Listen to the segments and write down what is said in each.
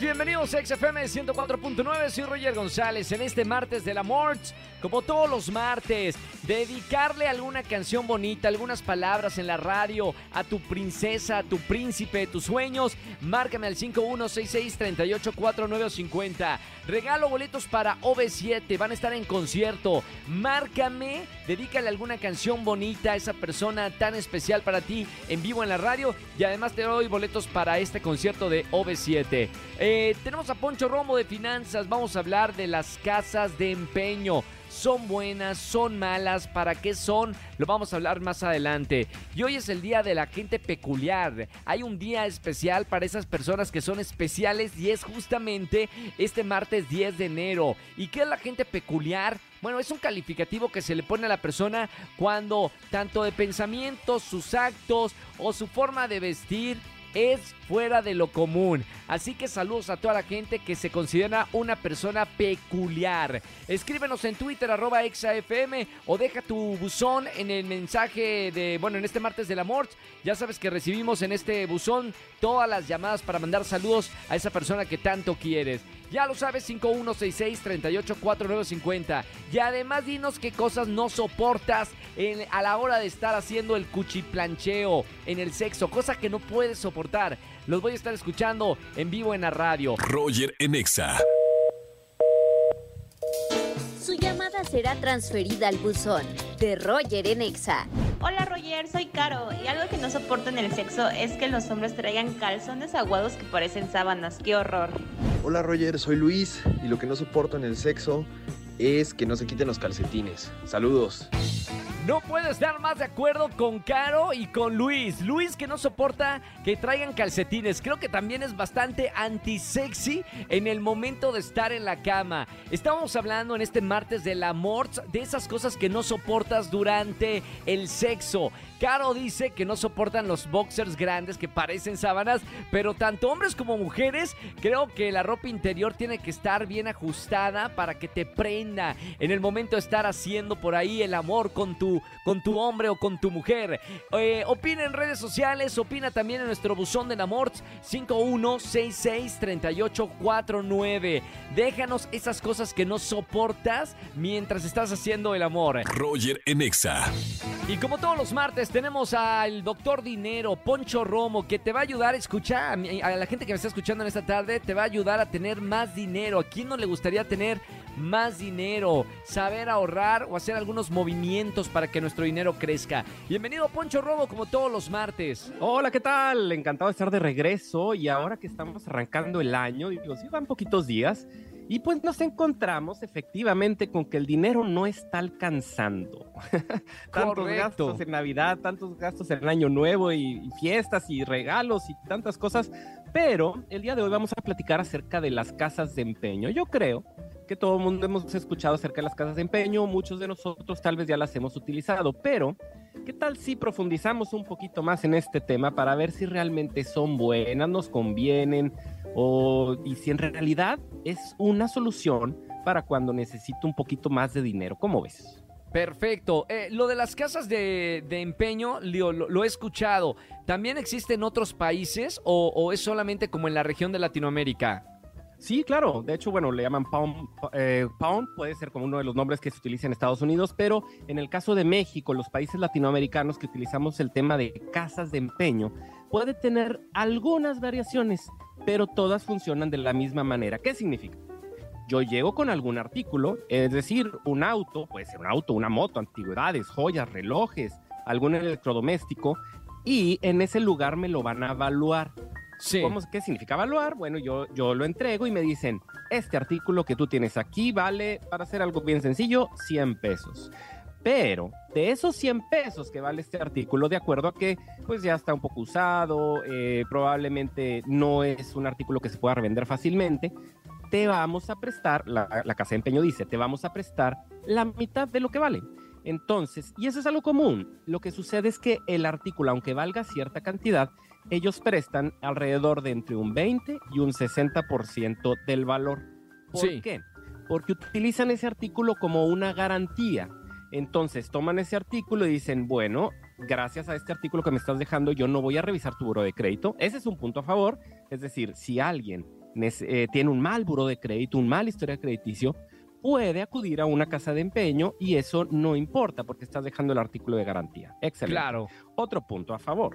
bienvenidos a XFM 104.9, soy Roger González en este martes del amor, como todos los martes, dedicarle alguna canción bonita, algunas palabras en la radio a tu princesa, a tu príncipe, tus sueños, márcame al 5166-384950. Regalo boletos para OV7, van a estar en concierto. Márcame, dedícale alguna canción bonita a esa persona tan especial para ti en vivo en la radio y además te doy boletos para este concierto de OV7. Eh, tenemos a Poncho Romo de Finanzas, vamos a hablar de las casas de empeño son buenas, son malas, para qué son, lo vamos a hablar más adelante. Y hoy es el día de la gente peculiar. Hay un día especial para esas personas que son especiales y es justamente este martes 10 de enero. ¿Y qué es la gente peculiar? Bueno, es un calificativo que se le pone a la persona cuando tanto de pensamientos, sus actos o su forma de vestir es fuera de lo común. Así que saludos a toda la gente que se considera una persona peculiar. Escríbenos en Twitter arroba exafm o deja tu buzón en el mensaje de, bueno, en este martes del amor. Ya sabes que recibimos en este buzón todas las llamadas para mandar saludos a esa persona que tanto quieres. Ya lo sabes, 5166-384950. Y además dinos qué cosas no soportas a la hora de estar haciendo el cuchiplancheo en el sexo, cosa que no puedes soportar. Los voy a estar escuchando en vivo en la radio. Roger Enexa. Su llamada será transferida al buzón de Roger Enexa. Hola Roger, soy Caro y algo que no soporto en el sexo es que los hombres traigan calzones aguados que parecen sábanas. ¡Qué horror! Hola Roger, soy Luis y lo que no soporto en el sexo es que no se quiten los calcetines. Saludos. No puedo estar más de acuerdo con Caro y con Luis. Luis que no soporta que traigan calcetines. Creo que también es bastante anti-sexy en el momento de estar en la cama. Estábamos hablando en este martes del amor de esas cosas que no soportas durante el sexo. Caro dice que no soportan los boxers grandes que parecen sábanas, pero tanto hombres como mujeres creo que la ropa interior tiene que estar bien ajustada para que te prenda en el momento de estar haciendo por ahí el amor con tu, con tu hombre o con tu mujer. Eh, opina en redes sociales, opina también en nuestro buzón del amor 51663849. Déjanos esas cosas que no soportas mientras estás haciendo el amor. Roger Enexa. Y como todos los martes tenemos al doctor Dinero, Poncho Romo, que te va a ayudar a escuchar, a la gente que me está escuchando en esta tarde, te va a ayudar a tener más dinero. ¿A quién no le gustaría tener más dinero? Saber ahorrar o hacer algunos movimientos para que nuestro dinero crezca. Bienvenido Poncho Romo, como todos los martes. Hola, ¿qué tal? Encantado de estar de regreso y ahora que estamos arrancando el año, digo, sí, van poquitos días. Y pues nos encontramos efectivamente con que el dinero no está alcanzando. tantos gastos en Navidad, tantos gastos en el Año Nuevo y, fiestas y regalos y tantas cosas. Pero el día de hoy vamos a platicar acerca de las casas de empeño. Yo creo que todo el mundo hemos escuchado acerca de las casas de empeño, muchos de nosotros tal vez ya las hemos utilizado, pero ¿qué tal si profundizamos un poquito más en este tema para ver si realmente son buenas, nos convienen? o, y si en realidad es una solución para cuando necesito un poquito más de dinero. ¿Cómo ves? Perfecto. Eh, lo de las casas de, empeño lo, he escuchado. ¿También existe en otros países o, es solamente como en la región de Latinoamérica? Sí, claro. De hecho, bueno, le llaman pound, eh, pound, puede ser como uno de los nombres que se utiliza en Estados Unidos, pero en el caso de México, los países latinoamericanos que utilizamos el tema de casas de empeño, puede tener algunas variaciones, pero todas funcionan de la misma manera. ¿Qué significa? Yo llego con algún artículo, es decir, un auto, puede ser un auto, una moto, antigüedades, joyas, relojes, algún electrodoméstico, y en ese lugar me lo van a evaluar. Sí. ¿Qué significa evaluar? Bueno, yo, yo lo entrego y me dicen, este artículo que tú tienes aquí vale, para hacer algo bien sencillo, 100 pesos. Pero de esos 100 pesos que vale este artículo, de acuerdo a que pues ya está un poco usado, eh, probablemente no es un artículo que se pueda revender fácilmente, te vamos a prestar, la, casa de empeño dice, te vamos a prestar la mitad de lo que vale. Entonces, y eso es algo común, lo que sucede es que el artículo, aunque valga cierta cantidad, ellos prestan alrededor de entre un 20 y un 60% del valor. ¿Por qué? porque utilizan ese artículo como una garantía. Entonces toman ese artículo y dicen, bueno, gracias a este artículo que me estás dejando, yo no voy a revisar tu buro de crédito. Ese es un punto a favor. Es decir, si alguien eh, tiene un mal buro de crédito, un mal historia crediticio, puede acudir a una casa de empeño y eso no importa porque estás dejando el artículo de garantía. Excelente. Claro. Otro punto a favor.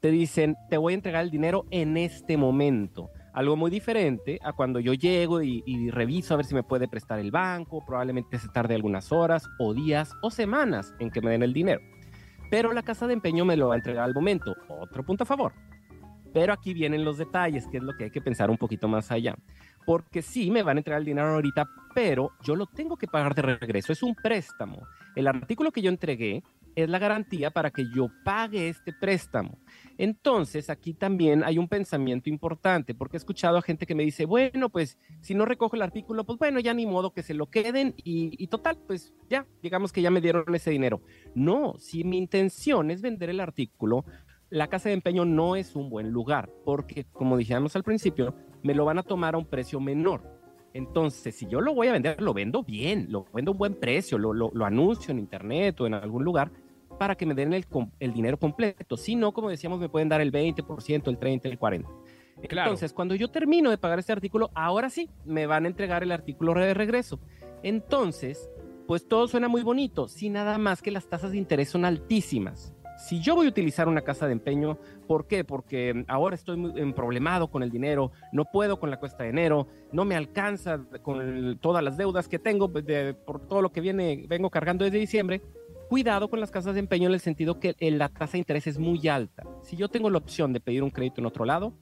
Te dicen, te voy a entregar el dinero en este momento. Algo muy diferente a cuando yo llego y, y, reviso a ver si me puede prestar el banco, probablemente se tarde algunas horas o días o semanas en que me den el dinero. Pero la casa de empeño me lo va a entregar al momento. Otro punto a favor. Pero aquí vienen los detalles, que es lo que hay que pensar un poquito más allá. Porque sí, me van a entregar el dinero ahorita, pero yo lo tengo que pagar de regreso. Es un préstamo. El artículo que yo entregué es la garantía para que yo pague este préstamo. Entonces, aquí también hay un pensamiento importante, porque he escuchado a gente que me dice, bueno, pues si no recojo el artículo, pues bueno, ya ni modo que se lo queden y, total, pues ya, digamos que ya me dieron ese dinero. No, si mi intención es vender el artículo, la casa de empeño no es un buen lugar, porque como dijimos al principio, me lo van a tomar a un precio menor. Entonces, si yo lo voy a vender, lo vendo bien, lo vendo a un buen precio, lo, lo anuncio en internet o en algún lugar para que me den el, el, dinero completo. Si no, como decíamos, me pueden dar el 20%, el 30%, el 40%. Claro. Entonces, cuando yo termino de pagar este artículo, ahora sí, me van a entregar el artículo de regreso. Entonces, pues todo suena muy bonito, sin nada más que las tasas de interés son altísimas si yo voy a utilizar una casa de empeño, ¿por qué? Porque ahora estoy muy problemado con el dinero, no puedo con la cuesta de enero, no me alcanza con el, todas las deudas que tengo de, por todo lo que viene, vengo cargando desde diciembre. Cuidado con las casas de empeño en el sentido que la tasa de interés es muy alta. Si yo tengo la opción de pedir un crédito en otro lado,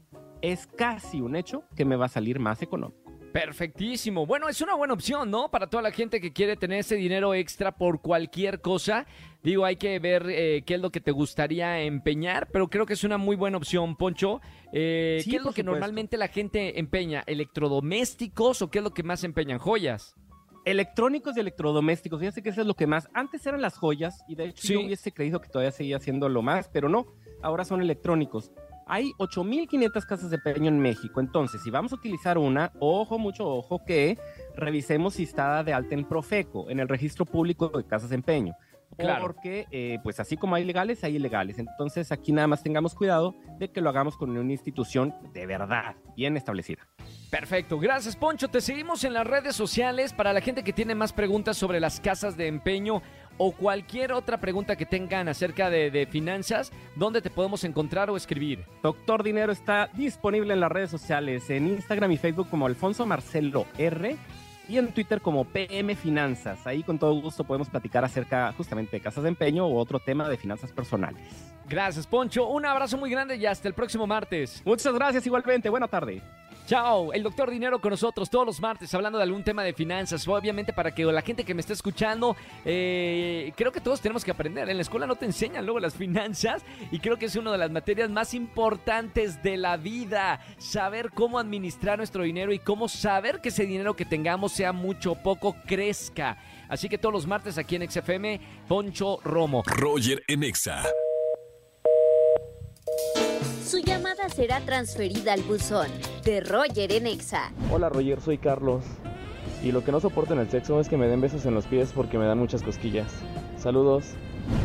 es casi un hecho que me va a salir más económico. Perfectísimo. Bueno, es una buena opción, ¿no? Para toda la gente que quiere tener ese dinero extra por cualquier cosa. Digo, hay que ver eh, qué es lo que te gustaría empeñar, pero creo que es una muy buena opción, Poncho. Eh, sí, ¿Qué es lo que supuesto. normalmente la gente empeña? ¿Electrodomésticos o qué es lo que más empeñan? ¿Joyas? Electrónicos y electrodomésticos, fíjense que eso es lo que más. Antes eran las joyas, y de hecho sí. yo hubiese creído que todavía seguía siendo lo más, pero no, ahora son electrónicos. Hay 8.500 casas de empeño en México. Entonces, si vamos a utilizar una, ojo, mucho ojo, que revisemos si está de alta en Profeco, en el registro público de casas de empeño. Claro. Porque, eh, pues así como hay legales, hay ilegales. Entonces, aquí nada más tengamos cuidado de que lo hagamos con una institución de verdad, bien establecida. Perfecto, gracias Poncho. Te seguimos en las redes sociales para la gente que tiene más preguntas sobre las casas de empeño o cualquier otra pregunta que tengan acerca de, de, finanzas, ¿dónde te podemos encontrar o escribir? Doctor Dinero está disponible en las redes sociales, en Instagram y Facebook como Alfonso Marcelo R y en Twitter como PM Finanzas. Ahí con todo gusto podemos platicar acerca justamente de casas de empeño o otro tema de finanzas personales. Gracias, Poncho. Un abrazo muy grande y hasta el próximo martes. Muchas gracias igualmente. Buena tarde. Chao, el doctor Dinero con nosotros todos los martes hablando de algún tema de finanzas. Obviamente para que la gente que me está escuchando, eh, creo que todos tenemos que aprender. En la escuela no te enseñan luego las finanzas y creo que es una de las materias más importantes de la vida. Saber cómo administrar nuestro dinero y cómo saber que ese dinero que tengamos sea mucho o poco crezca. Así que todos los martes aquí en XFM, Poncho Romo. Roger en Exa. Llamada será transferida al buzón de Roger en Exa. Hola Roger, soy Carlos. Y lo que no soporto en el sexo es que me den besos en los pies porque me dan muchas cosquillas. Saludos.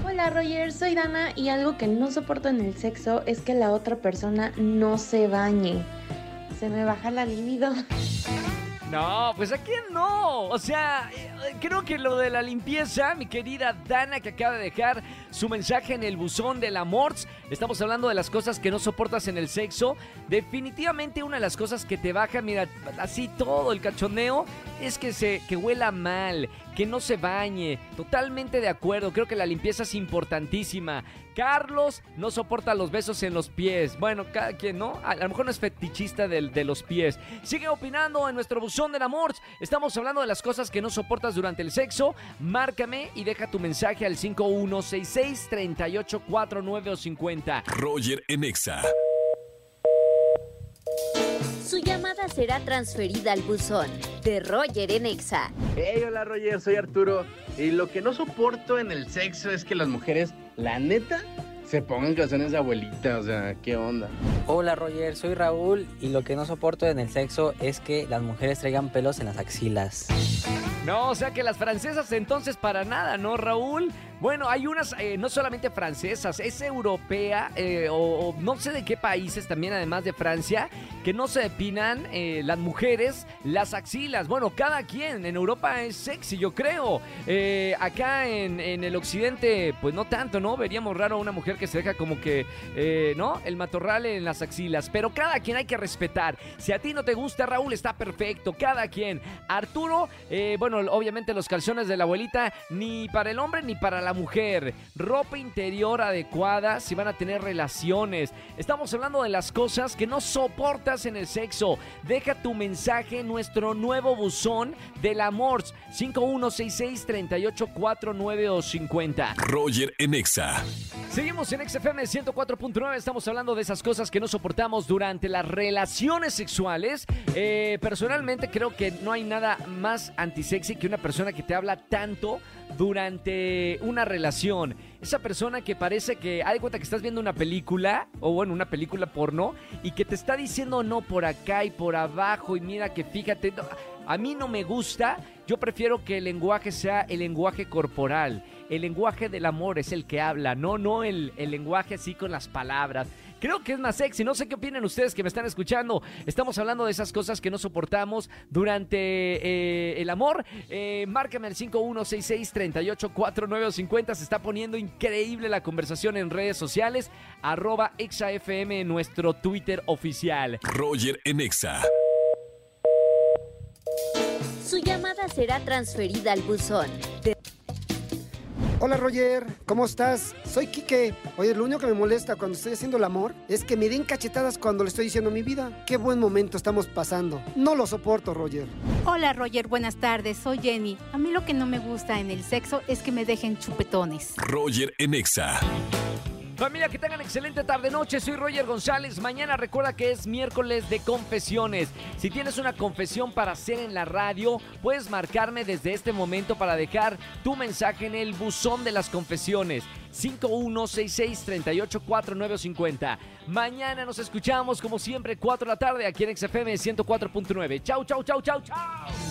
Hola Roger, soy Dana y algo que no soporto en el sexo es que la otra persona no se bañe. Se me baja la libido. No, pues aquí no. O sea, creo que lo de la limpieza, mi querida Dana, que acaba de dejar su mensaje en el buzón del amor. Estamos hablando de las cosas que no soportas en el sexo. Definitivamente una de las cosas que te baja, mira, así todo el cachoneo, es que se que huela mal, que no se bañe. Totalmente de acuerdo. Creo que la limpieza es importantísima. Carlos no soporta los besos en los pies. Bueno, cada quien, ¿no? A lo mejor no es fetichista de, de los pies. Sigue opinando en nuestro buzón del amor. Estamos hablando de las cosas que no soportas durante el sexo. Márcame y deja tu mensaje al 5166 3849 o 50. Roger en Exa. Su llamada será transferida al buzón de Roger en Exa. Hey, hola Roger, soy Arturo. Y lo que no soporto en el sexo es que las mujeres, la neta, se pongan canciones de abuelita, o sea, ¿qué onda? Hola Roger, soy Raúl y lo que no soporto en el sexo es que las mujeres traigan pelos en las axilas. No, o sea que las francesas entonces para nada, ¿no, Raúl? Bueno, hay unas, eh, no solamente francesas, es europea eh, o, no sé de qué países también, además de Francia, que no se depinan eh, las mujeres las axilas. Bueno, cada quien, en Europa es sexy, yo creo. acá en, en, el occidente, pues no tanto, ¿no? Veríamos raro a una mujer que se deja como que, ¿no? El matorral en las axilas. Pero cada quien hay que respetar. Si a ti no te gusta, Raúl, está perfecto. Cada quien. Arturo, bueno, obviamente los calzones de la abuelita, ni para el hombre ni para la mujer. Ropa interior adecuada si van a tener relaciones. Estamos hablando de las cosas que no soportas en el sexo. Deja tu mensaje en nuestro nuevo buzón del amor. 5166 3849 o 50. Roger Enexa. Seguimos en XFM 104.9. Estamos hablando de esas cosas que no soportamos durante las relaciones sexuales. Eh, personalmente creo que no hay nada más antisexy que una persona que te habla tanto durante una relación. Esa persona que parece que, hay cuenta que estás viendo una película, o bueno, una película porno, y que te está diciendo no por acá y por abajo, y mira que fíjate. A mí no me gusta. Yo prefiero que el lenguaje sea el lenguaje corporal el lenguaje del amor es el que habla, no, no el, lenguaje así con las palabras. Creo que es más sexy. No sé qué opinan ustedes que me están escuchando. Estamos hablando de esas cosas que no soportamos durante eh, el amor. Eh, márcame al 5166-384950. Se está poniendo increíble la conversación en redes sociales. Arroba ExaFM nuestro Twitter oficial. Roger en Exa. Su llamada será transferida al buzón. Hola Roger, ¿cómo estás? Soy Quique. Oye, lo único que me molesta cuando estoy haciendo el amor es que me den cachetadas cuando le estoy diciendo mi vida. Qué buen momento estamos pasando. No lo soporto, Roger. Hola Roger, buenas tardes. Soy Jenny. A mí lo que no me gusta en el sexo es que me dejen chupetones. Roger Enexa. Familia, que tengan excelente tarde-noche. Soy Roger González. Mañana recuerda que es miércoles de confesiones. Si tienes una confesión para hacer en la radio, puedes marcarme desde este momento para dejar tu mensaje en el buzón de las confesiones. 5166-384950. Mañana nos escuchamos como siempre, 4 de la tarde, aquí en XFM 104.9. Chau, chau, chau, chau, chau.